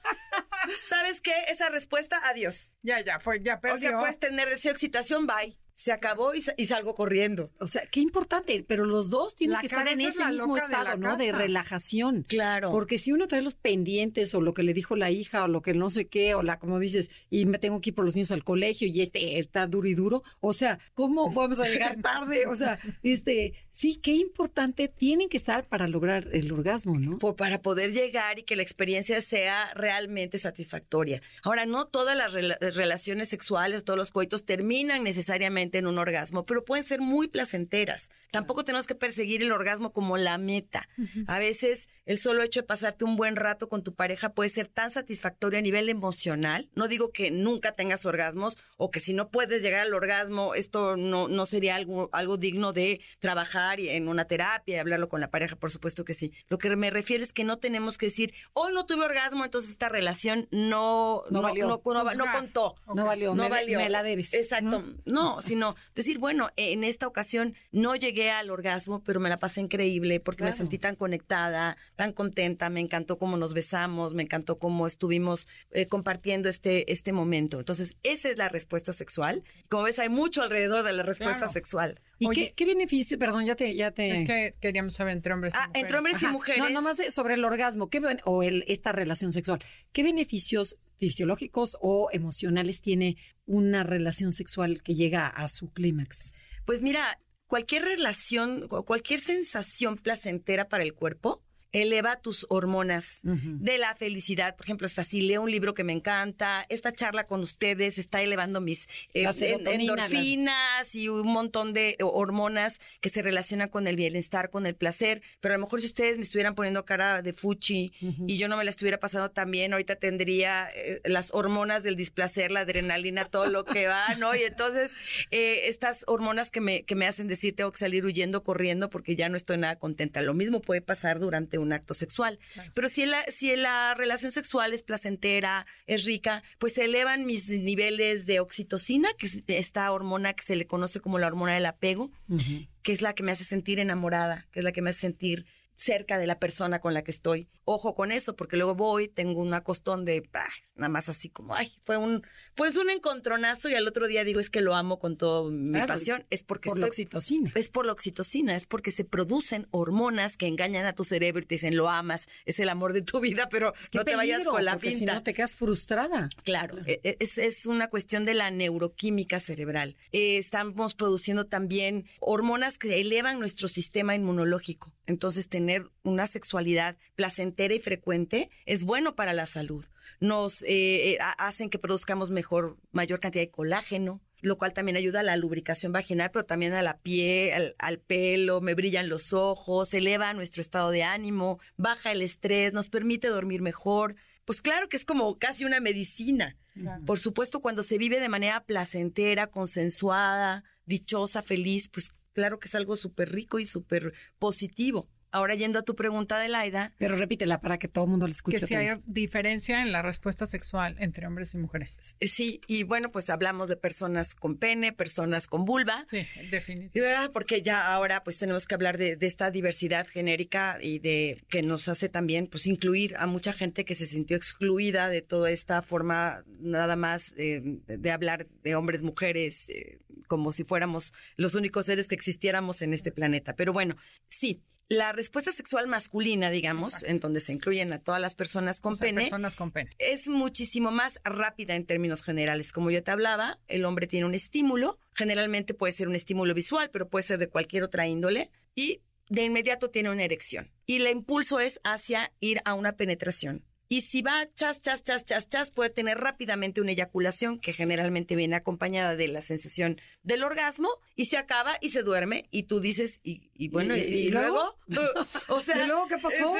¿sabes qué? Esa respuesta, adiós. Ya, ya, fue, ya perdió. O sea, puedes tener deseo, excitación, bye se acabó y, salgo corriendo. O sea, qué importante, pero los dos tienen que estar en ese mismo estado, ¿no? De relajación. Claro. Porque si uno trae los pendientes o lo que le dijo la hija o lo que no sé qué, o la, como dices, y me tengo que ir por los niños al colegio y este está duro y duro, o sea, ¿cómo vamos a llegar tarde? O sea, este, sí, qué importante tienen que estar para lograr el orgasmo, ¿no? para poder llegar y que la experiencia sea realmente satisfactoria. Ahora, no todas las relaciones sexuales, todos los coitos terminan necesariamente en un orgasmo, pero pueden ser muy placenteras. Tampoco tenemos que perseguir el orgasmo como la meta. A veces el solo hecho de pasarte un buen rato con tu pareja puede ser tan satisfactorio a nivel emocional. No digo que nunca tengas orgasmos o que si no puedes llegar al orgasmo, esto no, no sería algo, algo digno de trabajar en una terapia y hablarlo con la pareja, por supuesto que sí. Lo que me refiero es que no tenemos que decir, hoy no tuve orgasmo, entonces esta relación no, no, no, no, contó. No valió, no me, valió. Me la debes. Exacto. No, sino decir, bueno, en esta ocasión no llegué al orgasmo, pero me la pasé increíble porque me sentí tan conectada, tan contenta, me encantó cómo nos besamos, me encantó cómo estuvimos eh, compartiendo este, este momento. Entonces, esa es la respuesta sexual. Como ves, hay mucho alrededor de la respuesta sexual. ¿Y qué, qué, beneficio? Perdón, ya te, ya te. Es que queríamos saber entre hombres y ah, Entre hombres y mujeres. No, nomás sobre el orgasmo, ¿qué, o el, esta relación sexual. ¿Qué beneficios fisiológicos o emocionales tiene una relación sexual que llega a su clímax? Pues mira, cualquier relación, cualquier sensación placentera para el cuerpo eleva tus hormonas de la felicidad. Por ejemplo, hasta si leo un libro que me encanta, esta charla con ustedes está elevando mis eh, endorfinas y un montón de hormonas que se relacionan con el bienestar, con el placer. Pero a lo mejor si ustedes me estuvieran poniendo cara de fuchi y yo no me la estuviera pasando tan bien, ahorita tendría eh, las hormonas del displacer, la adrenalina, todo lo que va, ¿no? Y entonces eh, estas hormonas que me, que me hacen decir tengo que salir huyendo, corriendo porque ya no estoy nada contenta. Lo mismo puede pasar durante un acto sexual. Pero si la, si la relación sexual es placentera, es rica, pues se elevan mis niveles de oxitocina, que es esta hormona que se le conoce como la hormona del apego, que es la que me hace sentir enamorada, que es la que me hace sentir cerca de la persona con la que estoy. Ojo con eso, porque luego voy, tengo una costón de, nada más así como, ay, fue un, pues un encontronazo y al otro día digo, es que lo amo con toda mi pasión. Es porque por la oxitocina. Es por la oxitocina, es porque se producen hormonas que engañan a tu cerebro y te dicen, lo amas, es el amor de tu vida, pero no te vayas con la pinta. si no te quedas frustrada. Claro, e, e, Es, es, una cuestión de la neuroquímica cerebral. Eh, estamos produciendo también hormonas que elevan nuestro sistema inmunológico. Entonces, tener una sexualidad placentera y frecuente es bueno para la salud. Nos eh, eh, hacen que produzcamos mejor, mayor cantidad de colágeno, lo cual también ayuda a la lubricación vaginal, pero también a la piel, al, pelo, me brillan los ojos, eleva nuestro estado de ánimo, baja el estrés, nos permite dormir mejor. Pues claro que es como casi una medicina. Por supuesto, cuando se vive de manera placentera, consensuada, dichosa, feliz, pues claro que es algo súper rico y súper positivo. Ahora yendo a tu pregunta de Laida. Pero repítela para que todo el mundo la escuche. Que si hay diferencia en la respuesta sexual entre hombres y mujeres. Sí, y bueno, pues hablamos de personas con pene, personas con vulva. Sí, definitivamente. Porque ya ahora pues tenemos que hablar de, esta diversidad genérica y de que nos hace también pues incluir a mucha gente que se sintió excluida de toda esta forma nada más eh, de hablar de hombres, mujeres, eh, como si fuéramos los únicos seres que existiéramos en este planeta. Pero bueno, sí, la respuesta sexual masculina, digamos, en donde se incluyen a todas las personas con, pene, con pene, es muchísimo más rápida en términos generales. Como yo te hablaba, el hombre tiene un estímulo, generalmente puede ser un estímulo visual, pero puede ser de cualquier otra índole, y de inmediato tiene una erección. Y el impulso es hacia ir a una penetración. Y si va chas, chas, chas, chas, chas, puede tener rápidamente una eyaculación que generalmente viene acompañada de la sensación del orgasmo y se acaba y se duerme y tú dices, y, bueno, y, luego, o sea, ¿Y luego qué pasó?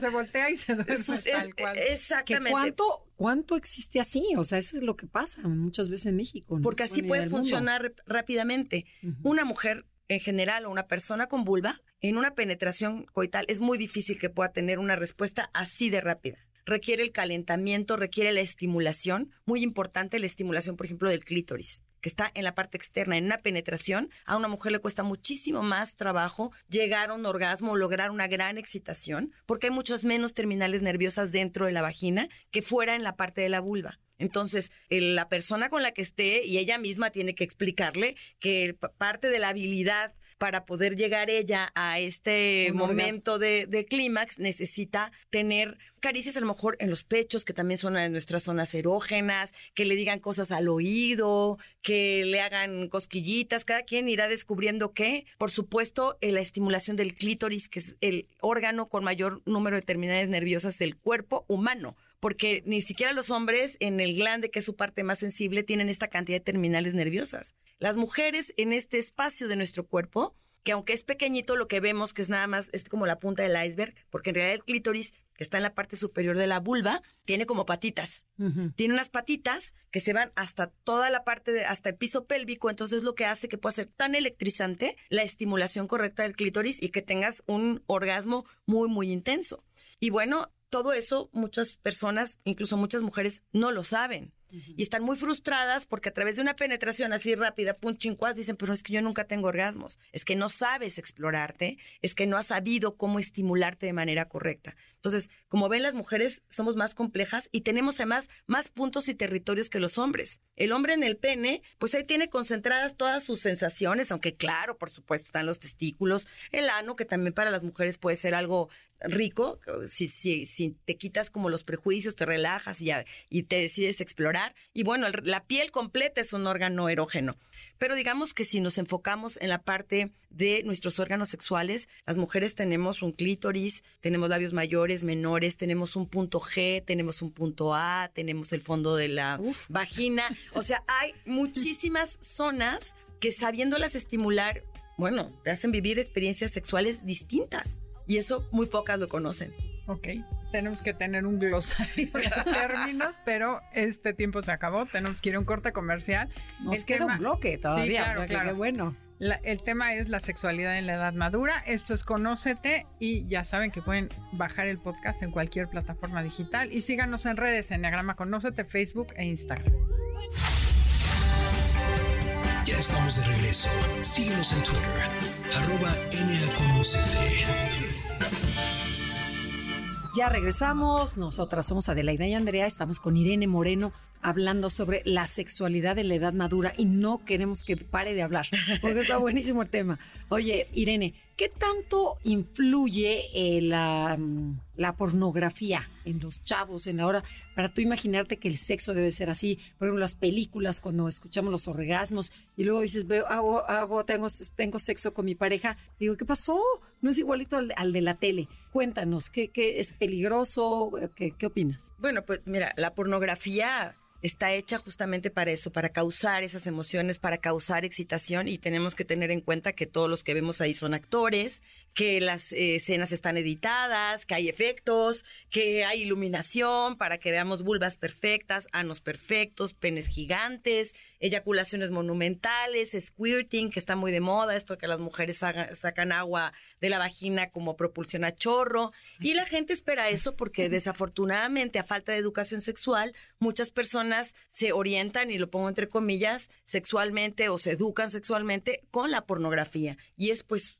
se voltea y se duerme tal cual. Exactamente. ¿Cuánto, ¿Cuánto existe así? O sea, eso es lo que pasa muchas veces en México. Porque así puede funcionar rápidamente. Una mujer en general o una persona con vulva, en una penetración coital es muy difícil que pueda tener una respuesta así de rápida requiere el calentamiento, requiere la estimulación, muy importante la estimulación, por ejemplo, del clítoris. que está en la parte externa, en una penetración, a una mujer le cuesta muchísimo más trabajo llegar a un orgasmo o lograr una gran excitación, porque hay muchas menos terminales nerviosas dentro de la vagina que fuera en la parte de la vulva. Entonces, la persona con la que esté y ella misma tiene que explicarle que parte de la habilidad para poder llegar ella a este momento de, clímax, necesita tener caricias a lo mejor en los pechos, que también son en nuestras zonas erógenas, que le digan cosas al oído, que le hagan cosquillitas, cada quien irá descubriendo que, por supuesto, la estimulación del clítoris, que es el órgano con mayor número de terminales nerviosas del cuerpo humano porque ni siquiera los hombres en el glande, que es su parte más sensible, tienen esta cantidad de terminales nerviosas. Las mujeres en este espacio de nuestro cuerpo, que aunque es pequeñito, lo que vemos que es nada más, es como la punta del iceberg, porque en realidad el clítoris, que está en la parte superior de la vulva, tiene como patitas. Tiene unas patitas que se van hasta toda la parte, de, hasta el piso pélvico, entonces lo que hace que pueda ser tan electrizante la estimulación correcta del clítoris y que tengas un orgasmo muy, muy intenso. Y bueno, todo eso muchas personas, incluso muchas mujeres, no lo saben. Y están muy frustradas porque a través de una penetración así rápida, pum, chincuas, dicen, pero es que yo nunca tengo orgasmos. Es que no sabes explorarte, es que no has sabido cómo estimularte de manera correcta. Entonces, como ven, las mujeres somos más complejas y tenemos además más puntos y territorios que los hombres. El hombre en el pene, pues ahí tiene concentradas todas sus sensaciones, aunque claro, por supuesto, están los testículos, el ano, que también para las mujeres puede ser algo rico, si, si, si te quitas como los prejuicios, te relajas y, y te decides explorar. Y bueno, la piel completa es un órgano erógeno. Pero digamos que si nos enfocamos en la parte de nuestros órganos sexuales, las mujeres tenemos un clítoris, tenemos labios mayores, menores, tenemos un punto G, tenemos un punto A, tenemos el fondo de la vagina. O sea, hay muchísimas zonas que sabiéndolas estimular, bueno, te hacen vivir experiencias sexuales distintas. Y eso muy pocas lo conocen. Ok, tenemos que tener un glosario de términos, pero este tiempo se acabó, tenemos que ir a un corte comercial. Nos queda un bloque todavía, sí, claro, bueno. el tema es la sexualidad en la edad madura. Esto es Conócete y ya saben que pueden bajar el podcast en cualquier plataforma digital y síganos en redes en Enneagrama Conócete, Facebook e Instagram. Ya estamos de regreso. Síguenos en Twitter, arroba ya regresamos. Nosotras somos Adelaida y Andrea. Estamos con Irene Moreno hablando sobre la sexualidad en la edad madura y no queremos que pare de hablar porque está buenísimo el tema. Oye, Irene, ¿qué tanto influye eh, la, mm, la, pornografía en los chavos en la hora para tú imaginarte que el sexo debe ser así? Por ejemplo, las películas cuando escuchamos los orgasmos y luego dices, veo, hago, hago, tengo, tengo sexo con mi pareja. Digo, ¿qué pasó? No es igualito al, al de la tele. Cuéntanos, ¿qué, qué es peligroso? ¿Qué, ¿Qué opinas? Bueno, pues mira, la pornografía está hecha justamente para eso, para causar esas emociones, para causar excitación y tenemos que tener en cuenta que todos los que vemos ahí son actores, que las eh, escenas están editadas, que hay efectos, que hay iluminación para que veamos vulvas perfectas, anos perfectos, penes gigantes, eyaculaciones monumentales, squirting, que está muy de moda, esto que las mujeres sacan agua de la vagina como propulsión a chorro. Y la gente espera eso porque desafortunadamente a falta de educación sexual muchas personas se orientan, y lo pongo entre comillas, sexualmente o se educan sexualmente con la pornografía. Y es pues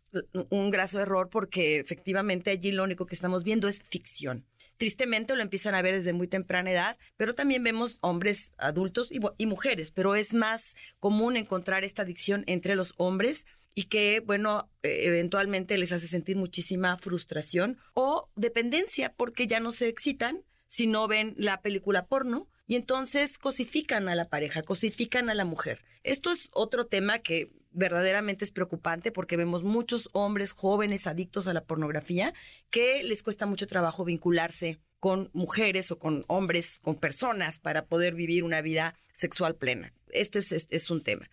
un graso error porque efectivamente allí lo único que estamos viendo es ficción. Tristemente lo empiezan a ver desde muy temprana edad, pero también vemos hombres adultos y, mujeres, pero es más común encontrar esta adicción entre los hombres y que, bueno, e, eventualmente les hace sentir muchísima frustración o dependencia porque ya no se excitan si no ven la película porno y entonces cosifican a la pareja, cosifican a la mujer. Esto es otro tema que verdaderamente es preocupante porque vemos muchos hombres jóvenes adictos a la pornografía que les cuesta mucho trabajo vincularse con mujeres o con hombres, con personas para poder vivir una vida sexual plena. Esto es, es, un tema.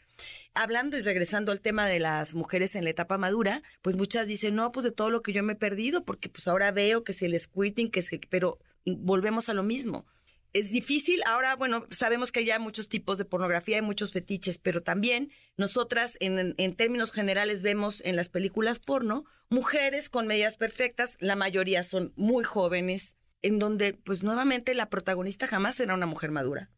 Hablando y regresando al tema de las mujeres en la etapa madura, pues muchas dicen, no, pues de todo lo que yo me he perdido, porque pues ahora veo que si el squirting, que es pero volvemos a lo mismo es difícil. Ahora, bueno, sabemos que hay ya muchos tipos de pornografía, hay muchos fetiches, pero también nosotras en, en, términos generales vemos en las películas porno mujeres con medidas perfectas, la mayoría son muy jóvenes, en donde pues nuevamente la protagonista jamás será una mujer madura.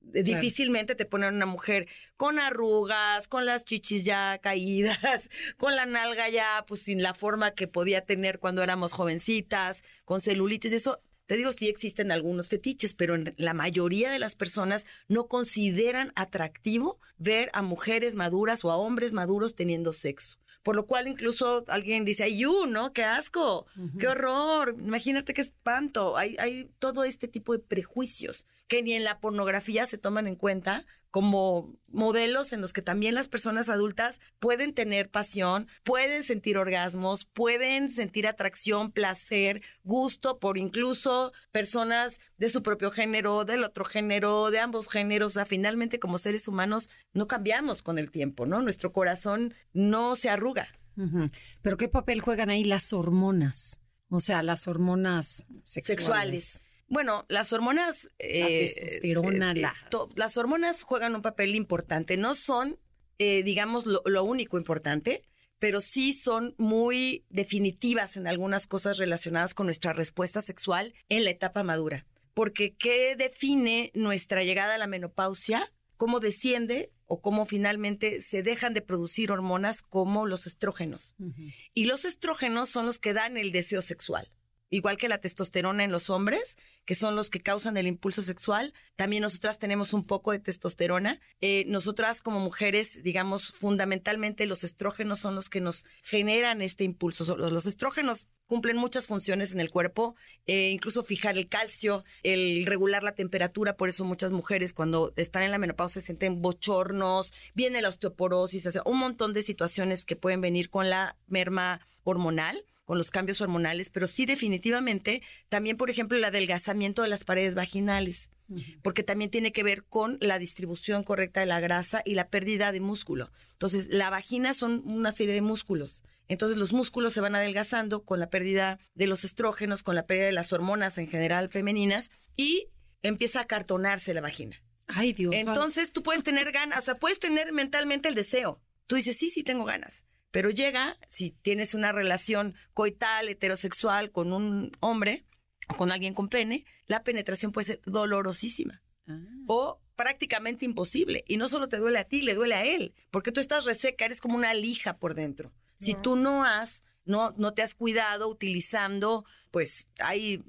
Difícilmente te ponen una mujer con arrugas, con las chichis ya caídas, con la nalga ya pues sin la forma que podía tener cuando éramos jovencitas, con celulitis, eso te digo, sí existen algunos fetiches, pero en la mayoría de las personas no consideran atractivo ver a mujeres maduras o a hombres maduros teniendo sexo. Por lo cual incluso alguien dice, ay, you, ¿no? ¡Qué asco! ¡Qué horror! Imagínate qué espanto. Hay, hay todo este tipo de prejuicios que ni en la pornografía se toman en cuenta como modelos en los que también las personas adultas pueden tener pasión, pueden sentir orgasmos, pueden sentir atracción, placer, gusto por incluso personas de su propio género, del otro género, de ambos géneros. O sea, finalmente como seres humanos no cambiamos con el tiempo, ¿no? Nuestro corazón no se arruga. Pero ¿qué papel juegan ahí las hormonas? O sea, las hormonas sexuales. Bueno, las hormonas... Eh, testosterona, eh, las hormonas juegan un papel importante. No son, eh, digamos, lo, lo, único importante, pero sí son muy definitivas en algunas cosas relacionadas con nuestra respuesta sexual en la etapa madura. Porque ¿qué define nuestra llegada a la menopausia? ¿Cómo desciende o cómo finalmente se dejan de producir hormonas como los estrógenos? Y los estrógenos son los que dan el deseo sexual igual que la testosterona en los hombres, que son los que causan el impulso sexual. También nosotras tenemos un poco de testosterona. Eh, nosotras como mujeres, digamos, fundamentalmente los estrógenos son los que nos generan este impulso. Los, estrógenos cumplen muchas funciones en el cuerpo, eh, incluso fijar el calcio, el regular la temperatura, por eso muchas mujeres cuando están en la menopausia se sienten bochornos, viene la osteoporosis, o un montón de situaciones que pueden venir con la merma hormonal con los cambios hormonales, pero sí definitivamente también, por ejemplo, el adelgazamiento de las paredes vaginales, porque también tiene que ver con la distribución correcta de la grasa y la pérdida de músculo. Entonces, la vagina son una serie de músculos. Entonces, los músculos se van adelgazando con la pérdida de los estrógenos, con la pérdida de las hormonas en general femeninas y empieza a cartonarse la vagina. Ay, Dios. Entonces, tú puedes tener ganas, o sea, puedes tener mentalmente el deseo. Tú dices, sí, sí tengo ganas pero llega, si tienes una relación coital, heterosexual con un hombre o con alguien con pene, la penetración puede ser dolorosísima ah. o prácticamente imposible. Y no solo te duele a ti, le duele a él, porque tú estás reseca, eres como una lija por dentro. Si tú no has, no, no te has cuidado utilizando pues hay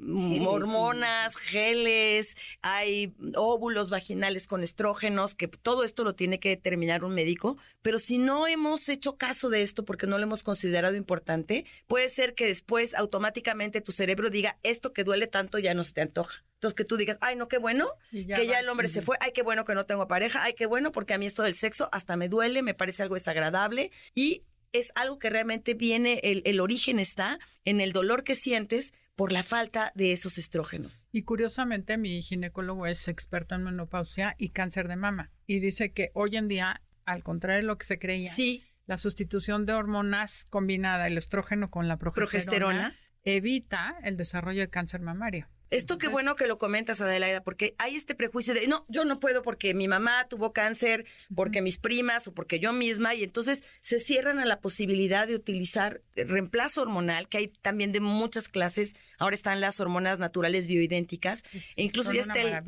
hormonas, geles, hay óvulos vaginales con estrógenos, que todo esto lo tiene que determinar un médico, pero si no hemos hecho caso de esto porque no lo hemos considerado importante, puede ser que después automáticamente tu cerebro diga, esto que duele tanto ya no se te antoja. Entonces que tú digas, ay, no, qué bueno, que ya el hombre se fue, ay, qué bueno que no tengo pareja, ay, qué bueno, porque a mí esto del sexo hasta me duele, me parece algo desagradable y es algo que realmente viene, el, origen está en el dolor que sientes por la falta de esos estrógenos. Y curiosamente mi ginecólogo es experto en menopausia y cáncer de mama y dice que hoy en día, al contrario de lo que se creía, sí. la sustitución de hormonas combinada, el estrógeno con la progesterona. evita el desarrollo de cáncer mamario. Esto qué bueno que lo comentas, Adelaida, porque hay este prejuicio de, no, yo no puedo porque mi mamá tuvo cáncer, porque mis primas o porque yo misma, y entonces se cierran a la posibilidad de utilizar reemplazo hormonal, que hay también de muchas clases. Ahora están las hormonas naturales bioidénticas, e incluso ya está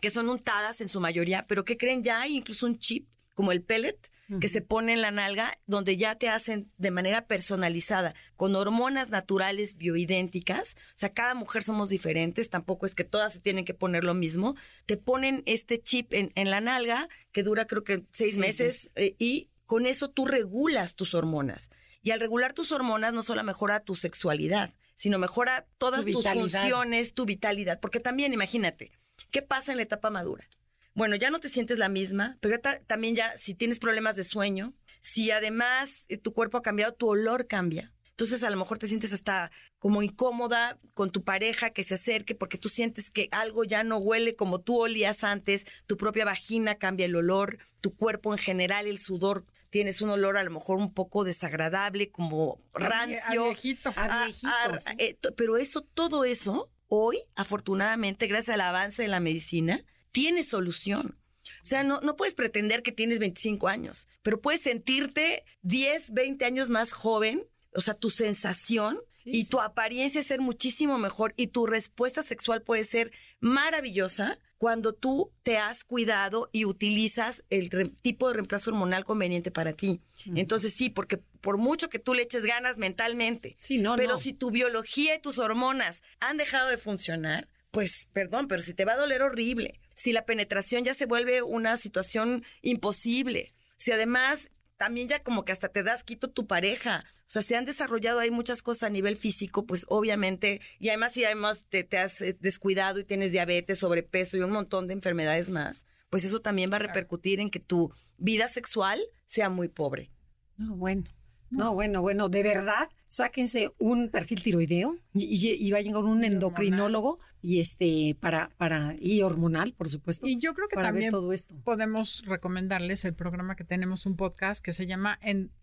que son untadas en su mayoría, pero que creen ya hay incluso un chip como el pellet que se pone en la nalga, donde ya te hacen de manera personalizada, con hormonas naturales bioidénticas. O sea, cada mujer somos diferentes, tampoco es que todas se tienen que poner lo mismo. Te ponen este chip en, la nalga, que dura creo que seis meses, eh, y con eso tú regulas tus hormonas. Y al regular tus hormonas no solo mejora tu sexualidad, sino mejora todas tus funciones, tu vitalidad. Porque también, imagínate, ¿qué pasa en la etapa madura? Bueno, ya no te sientes la misma, pero también ya si tienes problemas de sueño, si además eh, tu cuerpo ha cambiado, tu olor cambia. Entonces a lo mejor te sientes hasta como incómoda con tu pareja que se acerque porque tú sientes que algo ya no huele como tú olías antes, tu propia vagina cambia el olor, tu cuerpo en general, el sudor, tienes un olor a lo mejor un poco desagradable, como rancio. A viejito. A eh, pero eso, todo eso, hoy, afortunadamente, gracias al avance de la medicina, tiene solución. O sea, no, no puedes pretender que tienes 25 años, pero puedes sentirte 10, 20 años más joven o sea, tu sensación y tu apariencia ser muchísimo mejor y tu respuesta sexual puede ser maravillosa cuando tú te has cuidado y utilizas el tipo de reemplazo hormonal conveniente para ti. Entonces sí, porque por mucho que tú le eches ganas mentalmente, sí, no, pero si tu biología y tus hormonas han dejado de funcionar, pues perdón, pero si te va a doler horrible, si la penetración ya se vuelve una situación imposible, si además también ya como que hasta te das quito tu pareja. O sea, se han desarrollado ahí muchas cosas a nivel físico, pues obviamente, y además si además te, te has eh, descuidado y tienes diabetes, sobrepeso y un montón de enfermedades más, pues eso también va a repercutir en que tu vida sexual sea muy pobre. No, bueno. No, bueno, bueno, de verdad, sáquense un perfil tiroideo y, vayan con un endocrinólogo y este para para y hormonal, por supuesto. Y yo creo que también todo esto. podemos recomendarles el programa que tenemos un podcast que se llama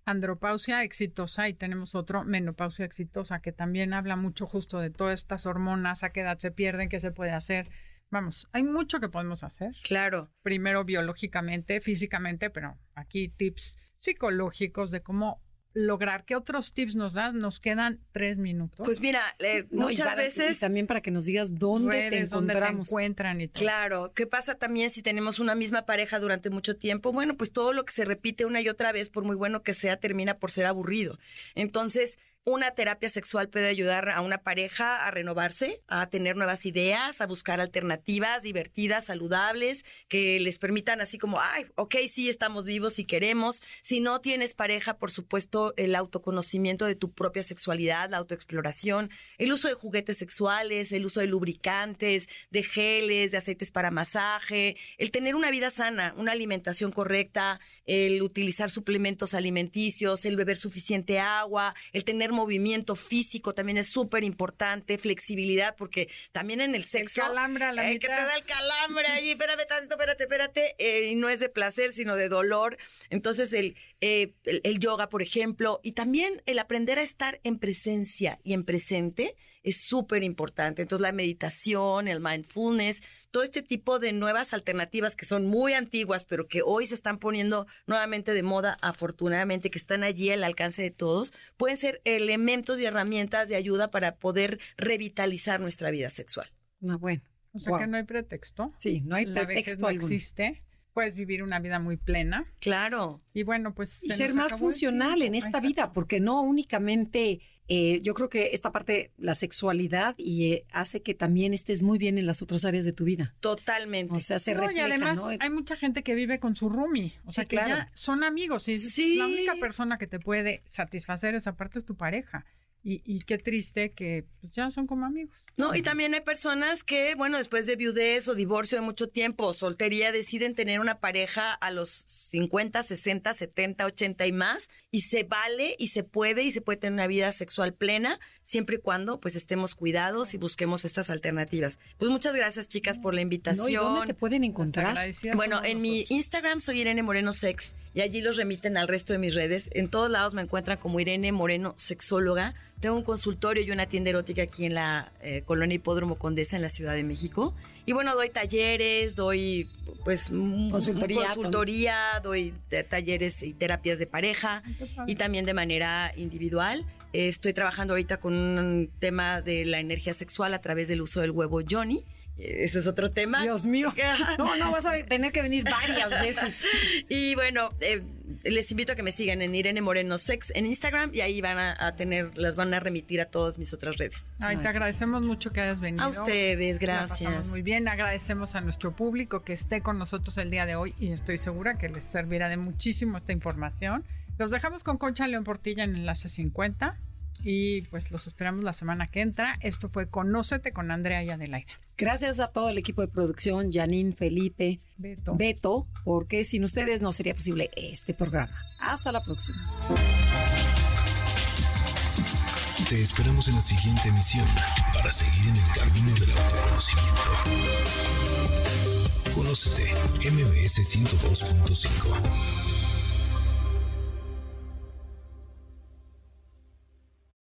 Andropausia exitosa y tenemos otro Menopausia exitosa que también habla mucho justo de todas estas hormonas, a qué edad se pierden, qué se puede hacer. Vamos, hay mucho que podemos hacer. Claro. Primero biológicamente, físicamente, pero aquí tips psicológicos de cómo lograr? ¿Qué otros tips nos dan? Nos quedan tres minutos. Pues mira, eh, muchas veces... Y también para que nos digas dónde te encontramos. encuentran y Claro, ¿qué pasa también si tenemos una misma pareja durante mucho tiempo? Bueno, pues todo lo que se repite una y otra vez, por muy bueno que sea, termina por ser aburrido. Entonces, una terapia sexual puede ayudar a una pareja a renovarse, a tener nuevas ideas, a buscar alternativas divertidas, saludables, que les permitan así como, ay, ok, sí, estamos vivos y queremos. Si no tienes pareja, por supuesto, el autoconocimiento de tu propia sexualidad, la autoexploración, el uso de juguetes sexuales, el uso de lubricantes, de geles, de aceites para masaje, el tener una vida sana, una alimentación correcta, el utilizar suplementos alimenticios, el beber suficiente agua, el tener movimiento físico también es súper importante, flexibilidad, porque también en el sexo... El calambre a la eh, Que te da el calambre allí, espérame tantito, espérate, espérate, eh, y no es de placer, sino de dolor. Entonces, el, eh, el, el yoga, por ejemplo, y también el aprender a estar en presencia y en presente es súper importante. Entonces, la meditación, el mindfulness, todo este tipo de nuevas alternativas que son muy antiguas, pero que hoy se están poniendo nuevamente de moda, afortunadamente, que están allí al alcance de todos, pueden ser elementos y herramientas de ayuda para poder revitalizar nuestra vida sexual. No, bueno. O sea que no hay pretexto. Sí, no hay pretexto. no existe puedes vivir una vida muy plena. Claro. Y bueno, pues... Y ser más funcional en esta vida, porque no únicamente eh, yo creo que esta parte, la sexualidad, y eh, hace que también estés muy bien en las otras áreas de tu vida. Totalmente. O sea, se no, Y además hay mucha gente que vive con su roomie. O sea, que ya son amigos. Y sí. la única persona que te puede satisfacer esa parte es tu pareja. Y, qué triste que pues, ya son como amigos. No, y también hay personas que, bueno, después de viudez o divorcio de mucho tiempo o soltería, deciden tener una pareja a los 50, 60, 70, 80 y más, y se vale y se puede y se puede tener una vida sexual plena, siempre y cuando pues estemos cuidados y busquemos estas alternativas. Pues muchas gracias, chicas, por la invitación. ¿Y dónde te pueden encontrar? Bueno, en mi Instagram soy Irene Moreno Sex y allí los remiten al resto de mis redes. En todos lados me encuentran como Irene Moreno Sexóloga. Tengo un consultorio y una tienda erótica aquí en la eh, colonia Hipódromo Condesa en la Ciudad de México. Y bueno, doy talleres, doy pues consultoría, consultoría doy talleres y terapias de pareja y también de manera individual. estoy trabajando ahorita con un tema de la energía sexual a través del uso del huevo Johnny ese es otro tema. Dios mío. No, no, vas a tener que venir varias veces. Y bueno, eh, les invito a que me sigan en Irene Moreno Sex en Instagram y ahí van a, tener, las van a remitir a todas mis otras redes. Ay, te agradecemos mucho que hayas venido. A ustedes, gracias. Muy bien, agradecemos a nuestro público que esté con nosotros el día de hoy y estoy segura que les servirá de muchísimo esta información. Los dejamos con Concha León Portilla en Enlace 50 y pues los esperamos la semana que entra. Esto fue Conócete con Andrea y Adelaida. Gracias a todo el equipo de producción, Janine, Felipe, Beto. Beto, porque sin ustedes no sería posible este programa. Hasta la próxima. Te esperamos en la siguiente emisión para seguir en el camino del autoconocimiento. Conócete, MBS 102.5.